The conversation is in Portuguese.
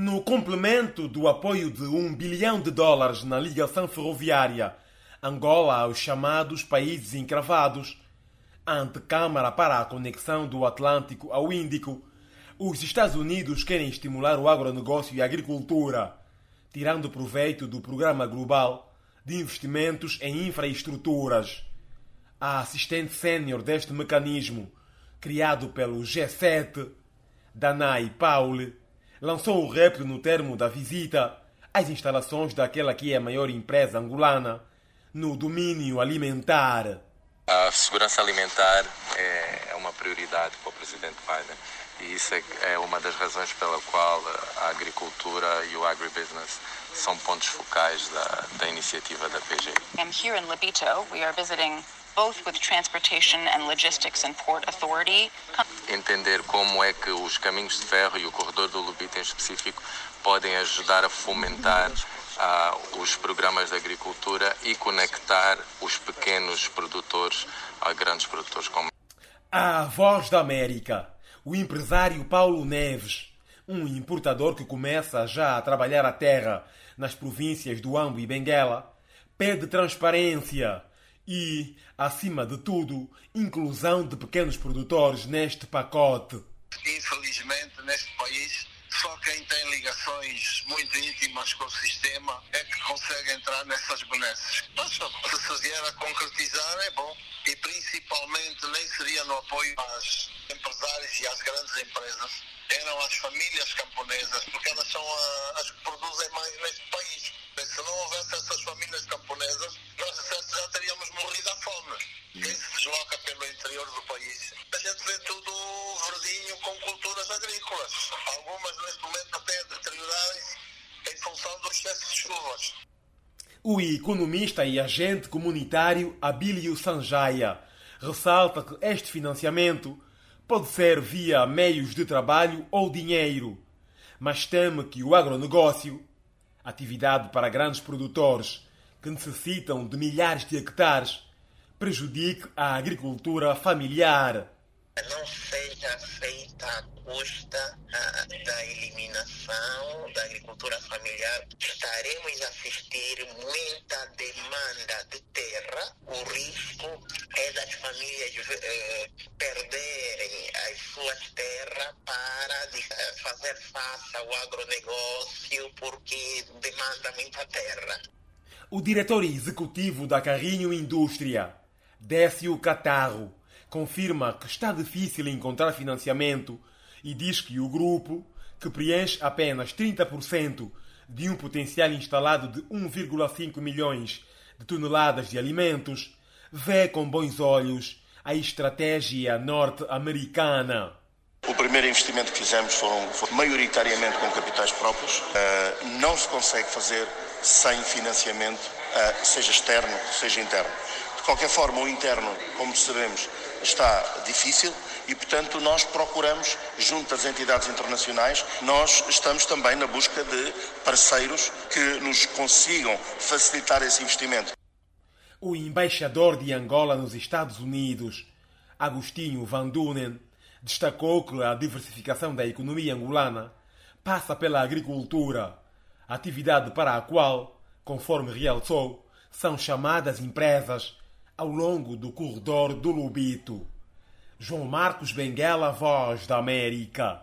No complemento do apoio de um bilhão de dólares na ligação ferroviária Angola aos chamados países encravados, a antecâmara para a conexão do Atlântico ao Índico, os Estados Unidos querem estimular o agronegócio e a agricultura, tirando proveito do Programa Global de Investimentos em Infraestruturas. A assistente sênior deste mecanismo, criado pelo G7, Danai Pauli, lançou o repto no termo da visita às instalações daquela que é a maior empresa angolana no domínio alimentar. A segurança alimentar é, é uma prioridade para o presidente Biden e isso é, é uma das razões pela qual a agricultura e o agribusiness são pontos focais da, da iniciativa da PG. I'm here in Lobito. We are visiting both with Transportation and Logistics and Port Authority. Entender como é que os caminhos de ferro e o corredor do Lobito em específico podem ajudar a fomentar uh, os programas de agricultura e conectar os pequenos produtores a grandes produtores como a Voz da América, o empresário Paulo Neves, um importador que começa já a trabalhar a terra nas províncias do Ambo e Benguela, pede transparência e, acima de tudo, inclusão de pequenos produtores neste pacote. Infelizmente, neste país, só quem tem ligações muito íntimas com o sistema é que consegue entrar nessas benesses. Mas se se vier a concretizar, é bom. E principalmente nem seria no apoio às empresários e às grandes empresas, eram as famílias camponesas, porque elas são as neste momento até em função do excesso de chuvas. O economista e agente comunitário Abílio Sanjaya ressalta que este financiamento pode ser via meios de trabalho ou dinheiro, mas teme que o agronegócio atividade para grandes produtores que necessitam de milhares de hectares, prejudique a agricultura familiar. Não seja feita à custa uh, da eliminação da agricultura familiar. Estaremos a assistir muita demanda de terra. O risco é das famílias uh, perderem as suas terras para uh, fazer face ao agronegócio porque demanda muita terra. O diretor executivo da Carrinho Indústria, Décio Catarro, confirma que está difícil encontrar financiamento e diz que o grupo, que preenche apenas 30% de um potencial instalado de 1,5 milhões de toneladas de alimentos, vê com bons olhos a estratégia norte-americana. O primeiro investimento que fizemos foram, foram maioritariamente com capitais próprios. Uh, não se consegue fazer sem financiamento, uh, seja externo, seja interno. Qualquer forma, o interno, como sabemos, está difícil e, portanto, nós procuramos, junto às entidades internacionais, nós estamos também na busca de parceiros que nos consigam facilitar esse investimento. O embaixador de Angola nos Estados Unidos, Agostinho Van Dunen, destacou que a diversificação da economia angolana passa pela agricultura, atividade para a qual, conforme realçou, são chamadas empresas ao longo do corredor do Lubito. João Marcos Benguela, Voz da América.